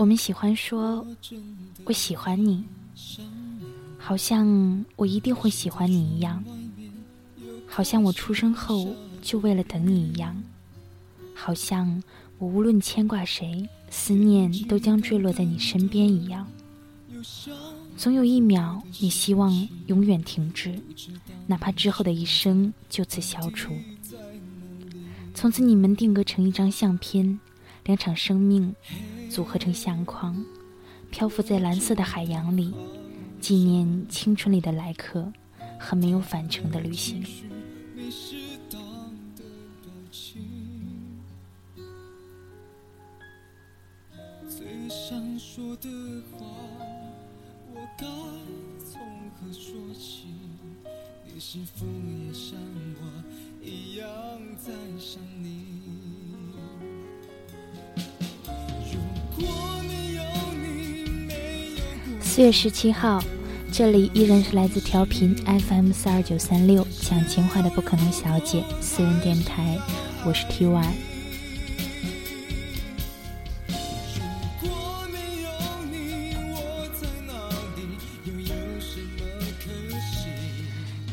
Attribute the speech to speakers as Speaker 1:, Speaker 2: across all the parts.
Speaker 1: 我们喜欢说“我喜欢你”，好像我一定会喜欢你一样，好像我出生后就为了等你一样，好像我无论牵挂谁，思念都将坠落在你身边一样。总有一秒，你希望永远停止，哪怕之后的一生就此消除。从此，你们定格成一张相片，两场生命。组合成相框，漂浮在蓝色的海洋里，纪念青春里的来客和没有返程的旅行。最想说的话，我该从何说起？你是否也像我一样在想你？四月十七号，这里依然是来自调频 FM 四二九三六讲情话的不可能小姐私人电台，我是 T Y。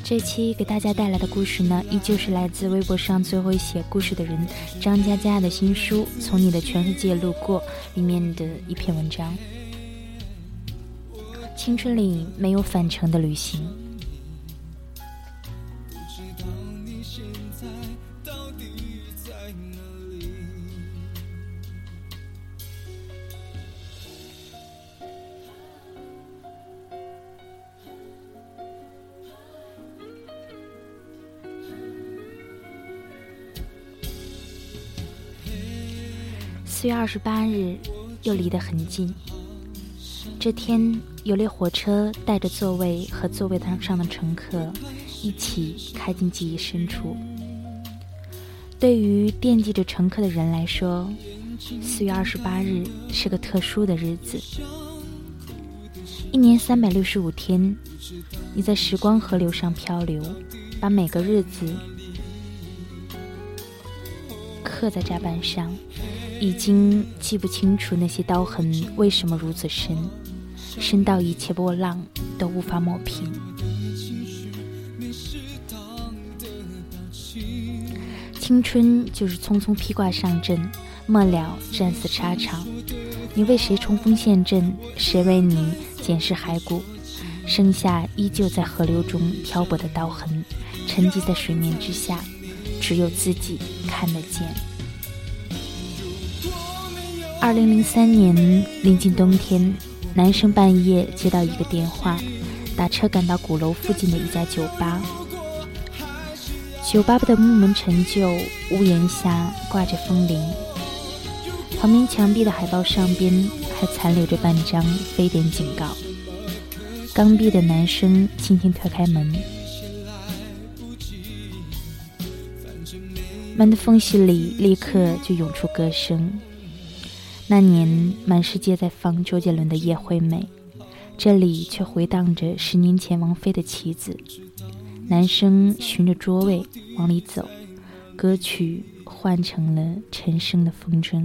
Speaker 1: 这期给大家带来的故事呢，依旧是来自微博上最会写故事的人张佳佳的新书《从你的全世界路过》里面的一篇文章。青春里没有返程的旅行。月二十八日，又离得很近。这天，有列火车带着座位和座位上的乘客一起开进记忆深处。对于惦记着乘客的人来说，四月二十八日是个特殊的日子。一年三百六十五天，你在时光河流上漂流，把每个日子刻在甲板上，已经记不清楚那些刀痕为什么如此深。深到一切波浪都无法抹平。青春就是匆匆披挂上阵，末了战死沙场。你为谁冲锋陷阵？谁为你捡拾骸骨？剩下依旧在河流中漂泊的刀痕，沉积在水面之下，只有自己看得见。二零零三年临近冬天。男生半夜接到一个电话，打车赶到鼓楼附近的一家酒吧。酒吧的木门陈旧，屋檐下挂着风铃，旁边墙壁的海报上边还残留着半张非典警告。刚毕的男生轻轻推开门，门的缝隙里立刻就涌出歌声。那年，满世界在放周杰伦的《叶惠美》，这里却回荡着十年前王菲的《棋子》。男生循着桌位往里走，歌曲换成了陈升的《风筝》。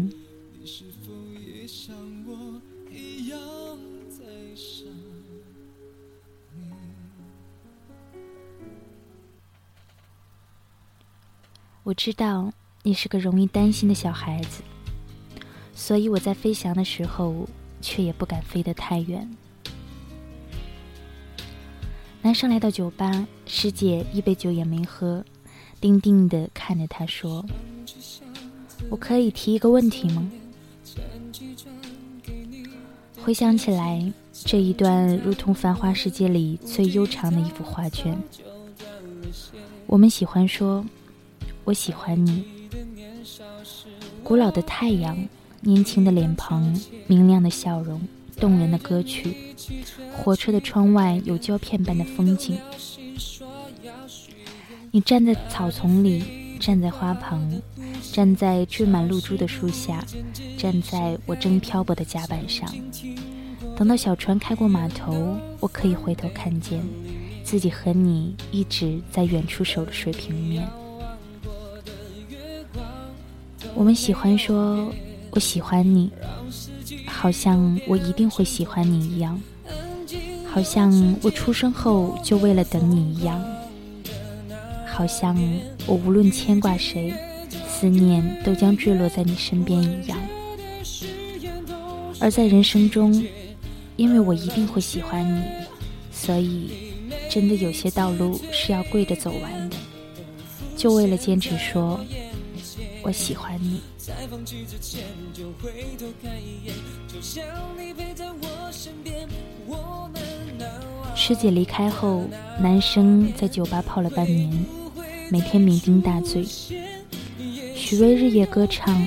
Speaker 1: 我知道你是个容易担心的小孩子。所以我在飞翔的时候，却也不敢飞得太远。男生来到酒吧，师姐一杯酒也没喝，定定地看着他说：“我可以提一个问题吗？”回想起来，这一段如同繁华世界里最悠长的一幅画卷。我们喜欢说：“我喜欢你。”古老的太阳。年轻的脸庞，明亮的笑容，动人的歌曲。火车的窗外有胶片般的风景。你站在草丛里，站在花旁，站在缀满露珠的树下，站在我正漂泊的甲板上。等到小船开过码头，我可以回头看见自己和你一直在远处守着水平面。我们喜欢说。我喜欢你，好像我一定会喜欢你一样，好像我出生后就为了等你一样，好像我无论牵挂谁，思念都将坠落在你身边一样。而在人生中，因为我一定会喜欢你，所以真的有些道路是要跪着走完的，就为了坚持说我喜欢你。师姐离开后，男生在酒吧泡了半年，每天酩酊大醉。许巍日夜歌唱，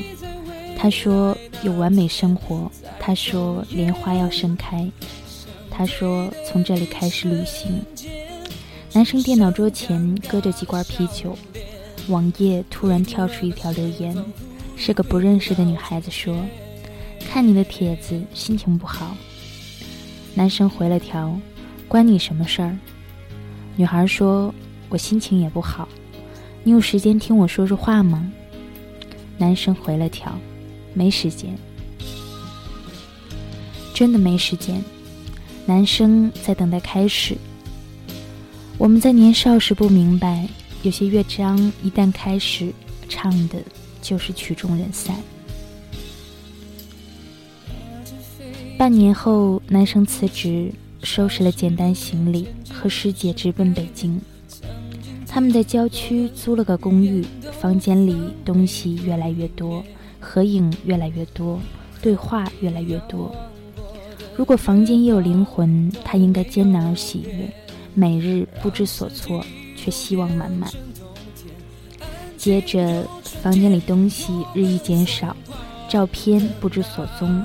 Speaker 1: 他说有完美生活。他说：“莲花要盛开。”他说：“从这里开始旅行。”男生电脑桌前搁着几罐啤酒，网页突然跳出一条留言，是个不认识的女孩子说：“看你的帖子，心情不好。”男生回了条：“关你什么事儿？”女孩说：“我心情也不好，你有时间听我说说话吗？”男生回了条：“没时间。”真的没时间。男生在等待开始。我们在年少时不明白，有些乐章一旦开始，唱的就是曲终人散。半年后，男生辞职，收拾了简单行李，和师姐直奔北京。他们在郊区租了个公寓，房间里东西越来越多，合影越来越多，对话越来越多。如果房间也有灵魂，他应该艰难而喜悦，每日不知所措，却希望满满。接着，房间里东西日益减少，照片不知所踪，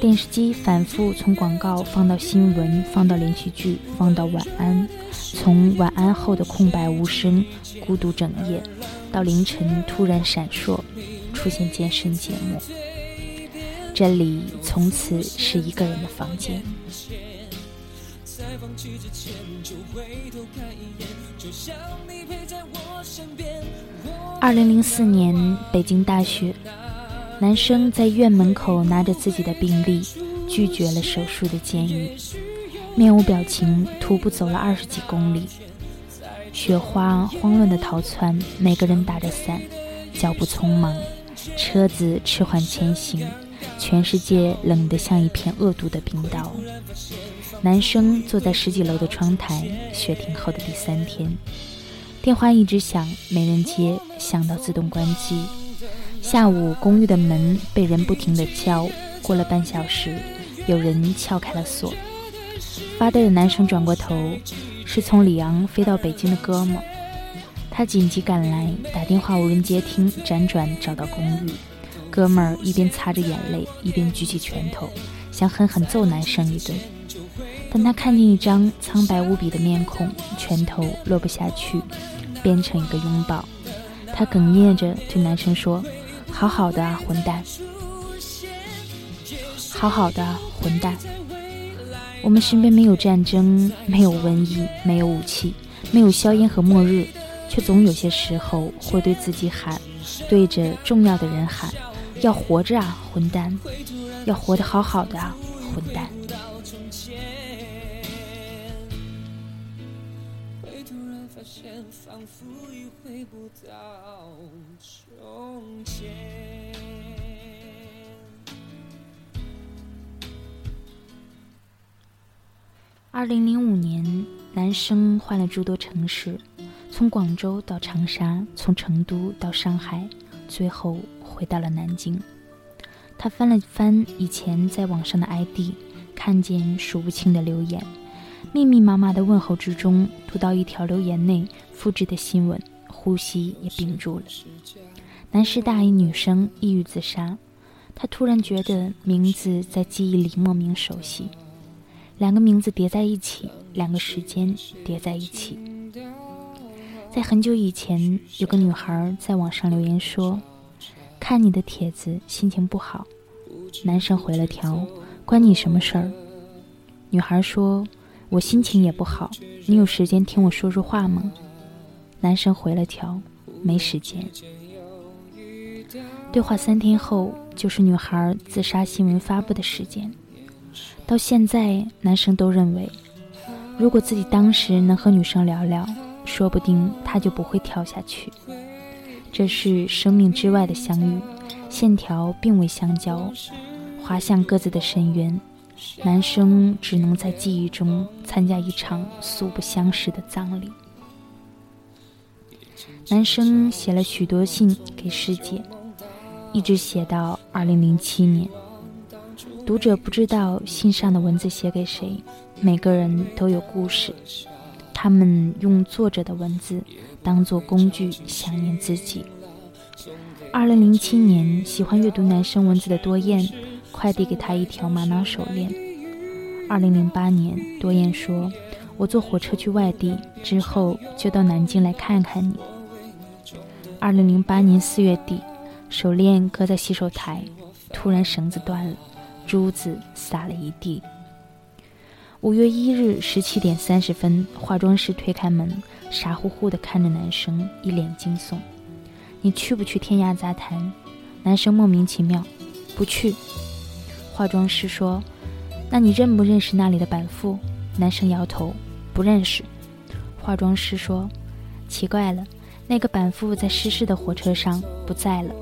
Speaker 1: 电视机反复从广告放到新闻，放到连续剧，放到晚安，从晚安后的空白无声、孤独整夜，到凌晨突然闪烁，出现健身节目。这里从此是一个人的房间。二零零四年，北京大雪，男生在院门口拿着自己的病历，拒绝了手术的建议，面无表情徒步走了二十几公里，雪花慌乱的逃窜，每个人打着伞，脚步匆忙，车子迟缓前行。全世界冷得像一片恶毒的冰刀。男生坐在十几楼的窗台，雪停后的第三天，电话一直响，没人接，响到自动关机。下午，公寓的门被人不停地敲，过了半小时，有人撬开了锁。发呆的男生转过头，是从里昂飞到北京的哥们，他紧急赶来，打电话无人接听，辗转找到公寓。哥们儿一边擦着眼泪，一边举起拳头，想狠狠揍男生一顿。但他看见一张苍白无比的面孔，拳头落不下去，变成一个拥抱。他哽咽着对男生说：“好好的啊，混蛋！好好的，混蛋！我们身边没有战争，没有瘟疫，没有武器，没有硝烟和末日，却总有些时候会对自己喊，对着重要的人喊。”要活着啊，混蛋！要活得好好的啊，混蛋！回不到从前二零零五年，男生换了诸多城市，从广州到长沙，从成都到上海，最后。回到了南京，他翻了翻以前在网上的 ID，看见数不清的留言，密密麻麻的问候之中，读到一条留言内复制的新闻，呼吸也屏住了。男师大一女生抑郁自杀，他突然觉得名字在记忆里莫名熟悉，两个名字叠在一起，两个时间叠在一起。在很久以前，有个女孩在网上留言说。看你的帖子，心情不好。男生回了条：“关你什么事儿？”女孩说：“我心情也不好，你有时间听我说说话吗？”男生回了条：“没时间。”对话三天后，就是女孩自杀新闻发布的时间。到现在，男生都认为，如果自己当时能和女生聊聊，说不定他就不会跳下去。这是生命之外的相遇，线条并未相交，滑向各自的深渊。男生只能在记忆中参加一场素不相识的葬礼。男生写了许多信给师姐，一直写到二零零七年。读者不知道信上的文字写给谁，每个人都有故事。他们用作者的文字当做工具，想念自己。二零零七年，喜欢阅读男生文字的多燕。快递给他一条玛瑙手链。二零零八年，多燕说：“我坐火车去外地，之后就到南京来看看你。”二零零八年四月底，手链搁在洗手台，突然绳子断了，珠子洒了一地。五月一日十七点三十分，化妆师推开门，傻乎乎地看着男生，一脸惊悚：“你去不去天涯杂谈？”男生莫名其妙：“不去。”化妆师说：“那你认不认识那里的板富？”男生摇头：“不认识。”化妆师说：“奇怪了，那个板父在失事的火车上不在了。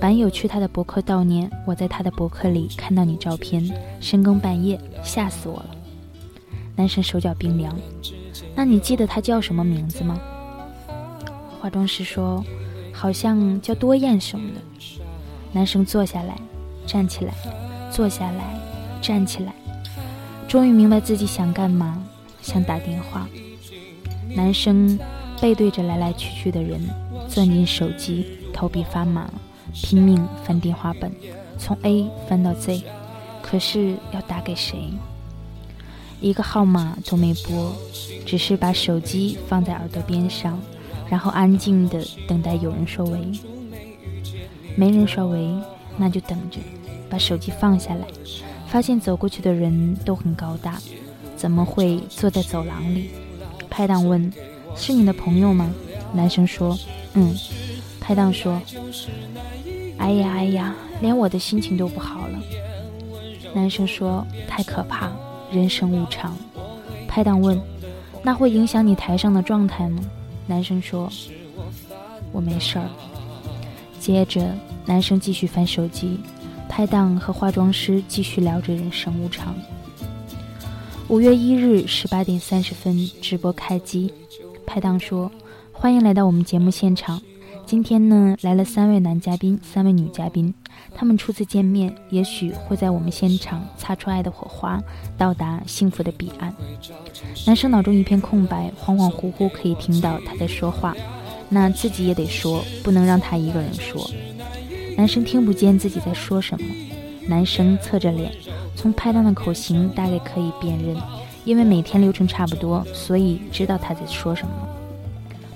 Speaker 1: 板友去他的博客悼念，我在他的博客里看到你照片，深更半夜，吓死我了。”男生手脚冰凉：“那你记得他叫什么名字吗？”化妆师说：“好像叫多燕什么的。”男生坐下来，站起来。坐下来，站起来，终于明白自己想干嘛，想打电话。男生背对着来来去去的人，攥紧手机，头皮发麻，拼命翻电话本，从 A 翻到 Z，可是要打给谁？一个号码都没拨，只是把手机放在耳朵边上，然后安静的等待有人说喂。没人说喂，那就等着。把手机放下来，发现走过去的人都很高大，怎么会坐在走廊里？拍档问：“是你的朋友吗？”男生说：“嗯。”拍档说：“哎呀哎呀，连我的心情都不好了。”男生说：“太可怕，人生无常。”拍档问：“那会影响你台上的状态吗？”男生说：“我没事儿。”接着，男生继续翻手机。拍档和化妆师继续聊着人生无常。五月一日十八点三十分，直播开机。拍档说：“欢迎来到我们节目现场。今天呢，来了三位男嘉宾，三位女嘉宾。他们初次见面，也许会在我们现场擦出爱的火花，到达幸福的彼岸。”男生脑中一片空白，恍恍惚惚可以听到他在说话，那自己也得说，不能让他一个人说。男生听不见自己在说什么，男生侧着脸，从拍档的口型大概可以辨认，因为每天流程差不多，所以知道他在说什么。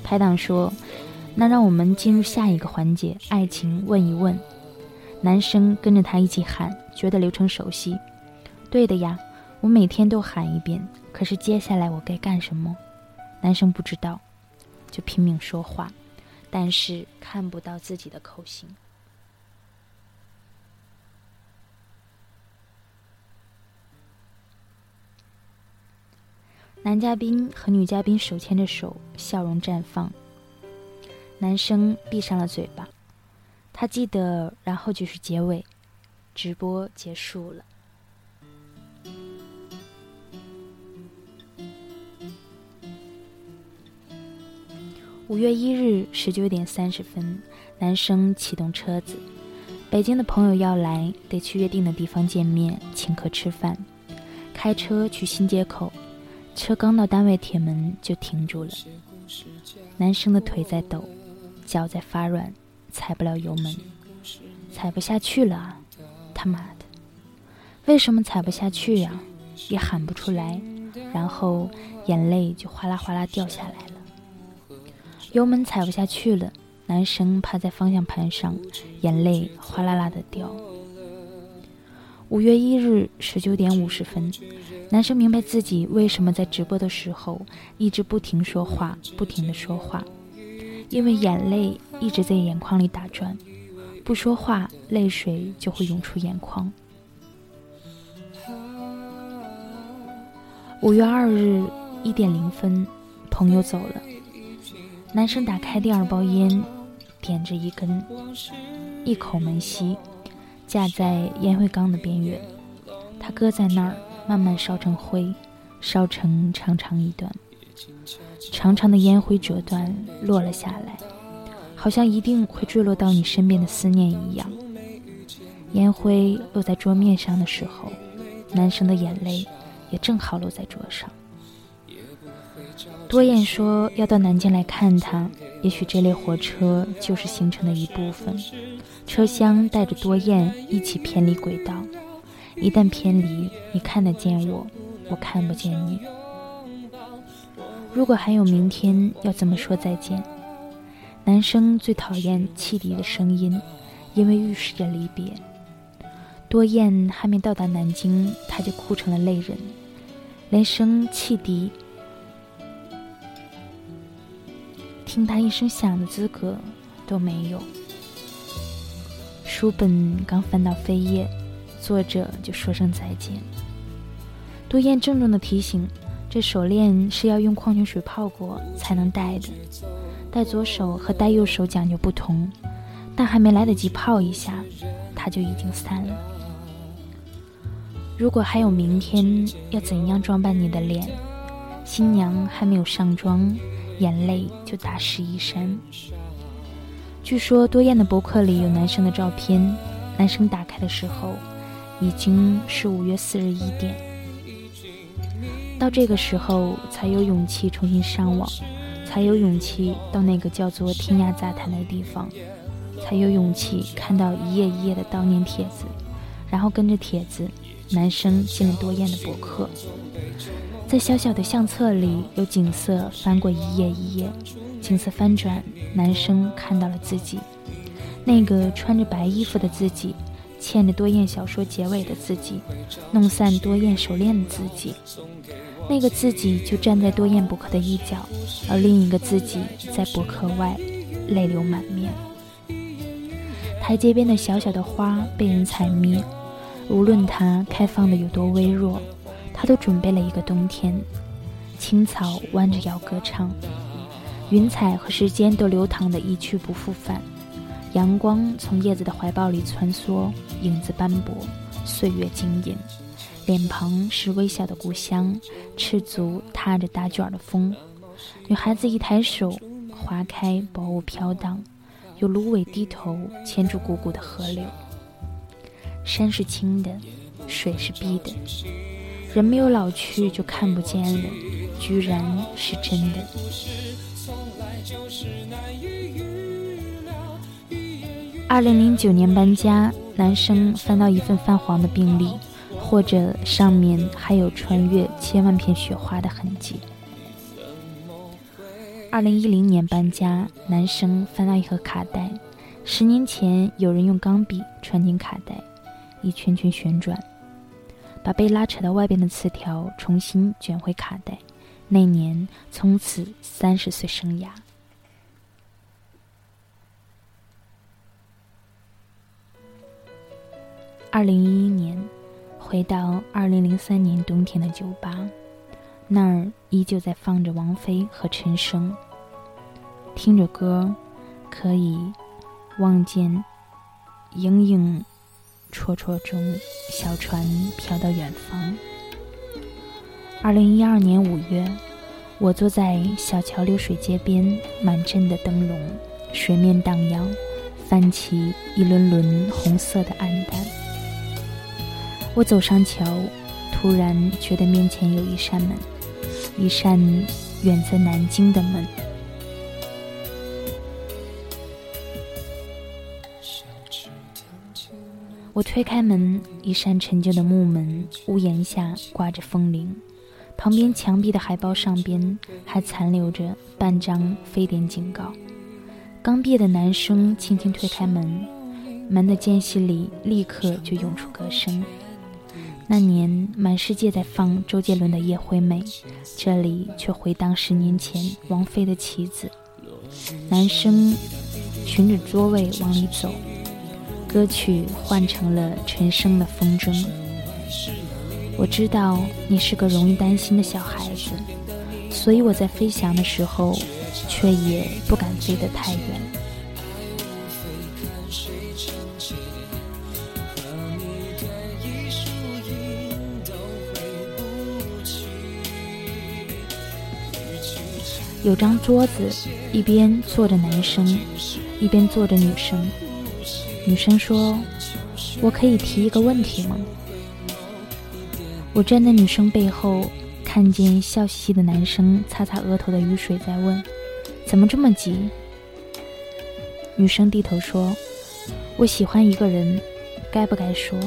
Speaker 1: 拍档说：“那让我们进入下一个环节，爱情问一问。”男生跟着他一起喊，觉得流程熟悉。对的呀，我每天都喊一遍。可是接下来我该干什么？男生不知道，就拼命说话，但是看不到自己的口型。男嘉宾和女嘉宾手牵着手，笑容绽放。男生闭上了嘴巴，他记得，然后就是结尾，直播结束了。五月一日十九点三十分，男生启动车子，北京的朋友要来，得去约定的地方见面，请客吃饭，开车去新街口。车刚到单位铁门就停住了，男生的腿在抖，脚在发软，踩不了油门，踩不下去了！他妈的，为什么踩不下去呀？也喊不出来，然后眼泪就哗啦哗啦掉下来了。油门踩不下去了，男生趴在方向盘上，眼泪哗啦啦的掉。五月一日十九点五十分。男生明白自己为什么在直播的时候一直不停说话，不停的说话，因为眼泪一直在眼眶里打转，不说话，泪水就会涌出眼眶。五月二日一点零分，朋友走了。男生打开第二包烟，点着一根，一口闷吸，架在烟灰缸的边缘。他搁在那儿，慢慢烧成灰，烧成长长一段。长长的烟灰折断，落了下来，好像一定会坠落到你身边的思念一样。烟灰落在桌面上的时候，男生的眼泪。也正好落在桌上。多燕说要到南京来看他，也许这列火车就是行程的一部分。车厢带着多燕一起偏离轨道，一旦偏离，你看得见我，我看不见你。如果还有明天，要怎么说再见？男生最讨厌汽笛的声音，因为预示着离别。多燕还没到达南京，他就哭成了泪人，连声汽笛听他一声响的资格都没有。书本刚翻到扉页，作者就说声再见。多燕郑重的提醒：这手链是要用矿泉水泡过才能戴的，戴左手和戴右手讲究不同，但还没来得及泡一下，它就已经散了。如果还有明天，要怎样装扮你的脸？新娘还没有上妆，眼泪就打湿衣衫。据说多燕的博客里有男生的照片，男生打开的时候，已经是五月四日一点。到这个时候才有勇气重新上网，才有勇气到那个叫做天涯杂谈的地方，才有勇气看到一页一页的悼念帖子，然后跟着帖子。男生进了多燕的博客，在小小的相册里，有景色翻过一页一页，景色翻转，男生看到了自己，那个穿着白衣服的自己，牵着多燕小说结尾的自己，弄散多燕手链的自己，那个自己就站在多燕博客的一角，而另一个自己在博客外，泪流满面。台阶边的小小的花被人采灭。无论它开放的有多微弱，他都准备了一个冬天。青草弯着腰歌唱，云彩和时间都流淌的一去不复返。阳光从叶子的怀抱里穿梭，影子斑驳，岁月晶莹。脸庞是微笑的故乡，赤足踏着打卷的风。女孩子一抬手，划开，薄雾飘荡，有芦苇低头牵住汩汩的河流。山是青的，水是碧的，人没有老去就看不见了，居然是真的。二零零九年搬家，男生翻到一份泛黄的病历，或者上面还有穿越千万片雪花的痕迹。二零一零年搬家，男生翻到一盒卡带，十年前有人用钢笔穿进卡带。一圈圈旋转，把被拉扯到外边的词条重新卷回卡带。那年，从此三十岁生涯。二零一一年，回到二零零三年冬天的酒吧，那儿依旧在放着王菲和陈升。听着歌，可以望见影影。绰绰中，小船飘到远方。二零一二年五月，我坐在小桥流水街边，满镇的灯笼，水面荡漾，泛起一轮轮红色的暗淡。我走上桥，突然觉得面前有一扇门，一扇远在南京的门。我推开门，一扇陈旧的木门，屋檐下挂着风铃，旁边墙壁的海报上边还残留着半张非典警告。刚毕业的男生轻轻推开门，门的间隙里立刻就涌出歌声。那年满世界在放周杰伦的《叶惠美》，这里却回荡十年前王菲的《棋子》。男生循着桌位往里走。歌曲换成了陈升的《风筝》。我知道你是个容易担心的小孩子，所以我在飞翔的时候，却也不敢飞得太远。有张桌子，一边坐着男生，一边坐着女生。女生说：“我可以提一个问题吗？”我站在女生背后，看见笑嘻嘻的男生擦擦额头的雨水，在问：“怎么这么急？”女生低头说：“我喜欢一个人，该不该说？”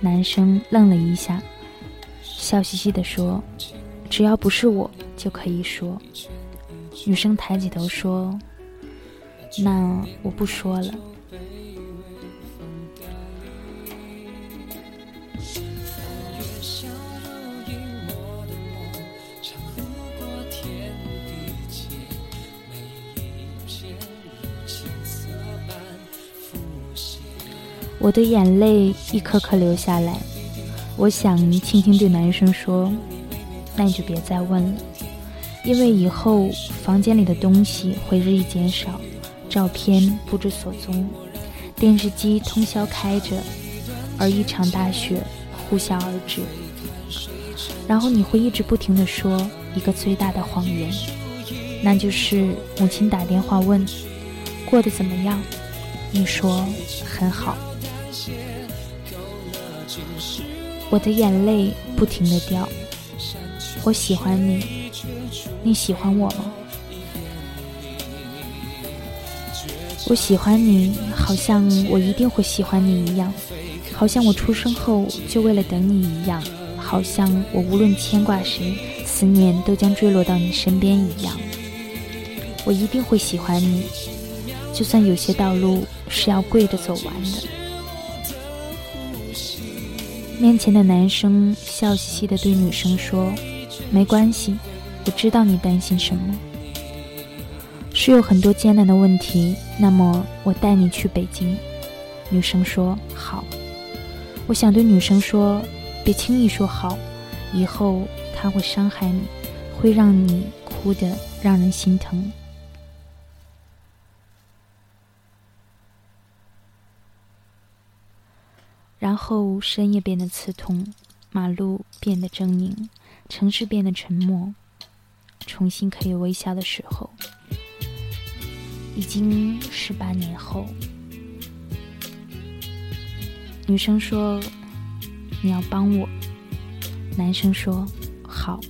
Speaker 1: 男生愣了一下，笑嘻嘻地说：“只要不是我。”就可以说，女生抬起头说：“那我不说了。”我的眼泪一颗颗流下来，我想轻轻对男生说：“那你就别再问了。”因为以后房间里的东西会日益减少，照片不知所踪，电视机通宵开着，而一场大雪呼啸而至。然后你会一直不停地说一个最大的谎言，那就是母亲打电话问过得怎么样，你说很好。我的眼泪不停地掉，我喜欢你。你喜欢我吗？我喜欢你，好像我一定会喜欢你一样，好像我出生后就为了等你一样，好像我无论牵挂谁，思念都将坠落到你身边一样。我一定会喜欢你，就算有些道路是要跪着走完的。面前的男生笑嘻嘻地对女生说：“没关系。”我知道你担心什么，是有很多艰难的问题。那么我带你去北京。女生说好。我想对女生说，别轻易说好，以后他会伤害你，会让你哭得让人心疼。然后深夜变得刺痛，马路变得狰狞，城市变得沉默。重新可以微笑的时候，已经十八年后。女生说：“你要帮我。”男生说：“好。”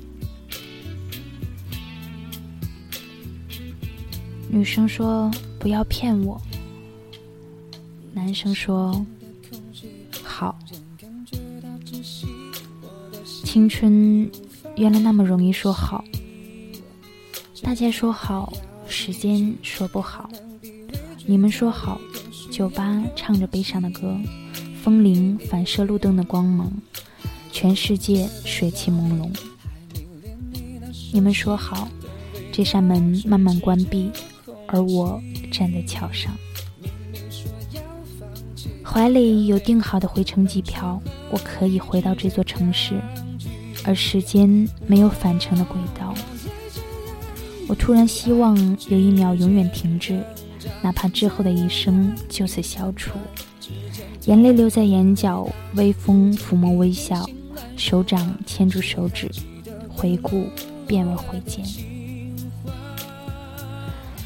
Speaker 1: 女生说：“不要骗我。”男生说：“青春原来那么容易说好。大家说好，时间说不好。你们说好，酒吧唱着悲伤的歌，风铃反射路灯的光芒，全世界水汽朦胧。你们说好，这扇门慢慢关闭，而我站在桥上，怀里有订好的回程机票，我可以回到这座城市，而时间没有返程的轨道。我突然希望有一秒永远停滞，哪怕之后的一生就此消除。眼泪留在眼角，微风抚摸微笑，手掌牵住手指，回顾变为回见。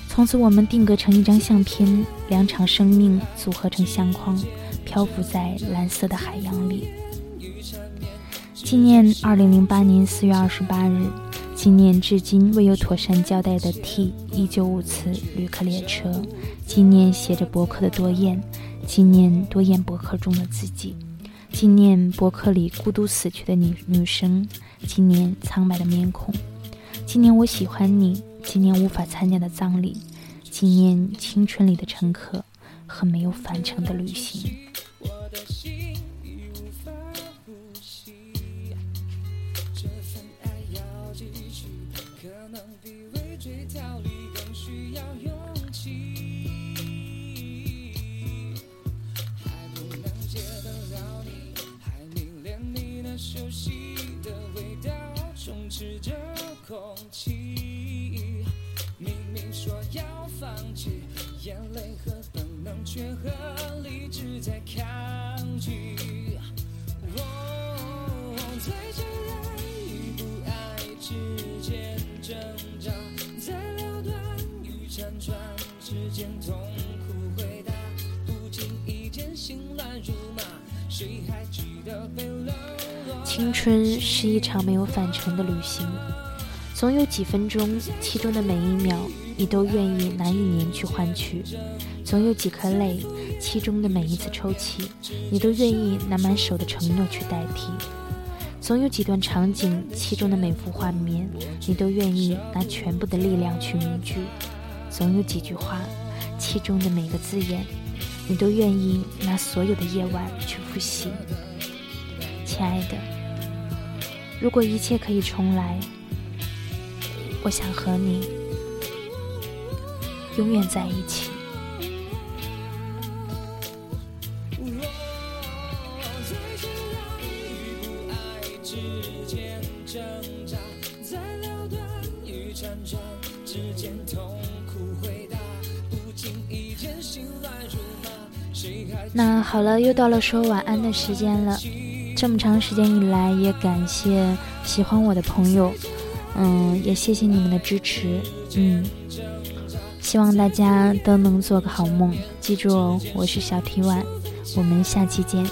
Speaker 1: 从此我们定格成一张相片，两场生命组合成相框，漂浮在蓝色的海洋里。纪念二零零八年四月二十八日。纪念至今未有妥善交代的 T 一九五次旅客列车，纪念写着博客的多燕，纪念多燕博客中的自己，纪念博客里孤独死去的女女生，纪念苍白的面孔，纪念我喜欢你，纪念无法参加的葬礼，纪念青春里的乘客和没有返程的旅行。
Speaker 2: 空气。明明说要放弃，眼泪和本能却和理智在抗拒。我在承认与不爱之间挣扎，在了断与辗转之间痛苦回答，不经意间心乱如麻。谁还记得被冷落？
Speaker 1: 青春是一场没有返程的旅行。总有几分钟，其中的每一秒，你都愿意拿一年去换取；总有几颗泪，其中的每一次抽泣，你都愿意拿满手的承诺去代替；总有几段场景，其中的每幅画面，你都愿意拿全部的力量去凝聚；总有几句话，其中的每个字眼，你都愿意拿所有的夜晚去复习。亲爱的，如果一切可以重来。我想和你永远在一起。那好了，又到了说晚安的时间了。这么长时间以来，也感谢喜欢我的朋友。嗯，也谢谢你们的支持。嗯，希望大家都能做个好梦。记住哦，我是小提丸，我们下期见。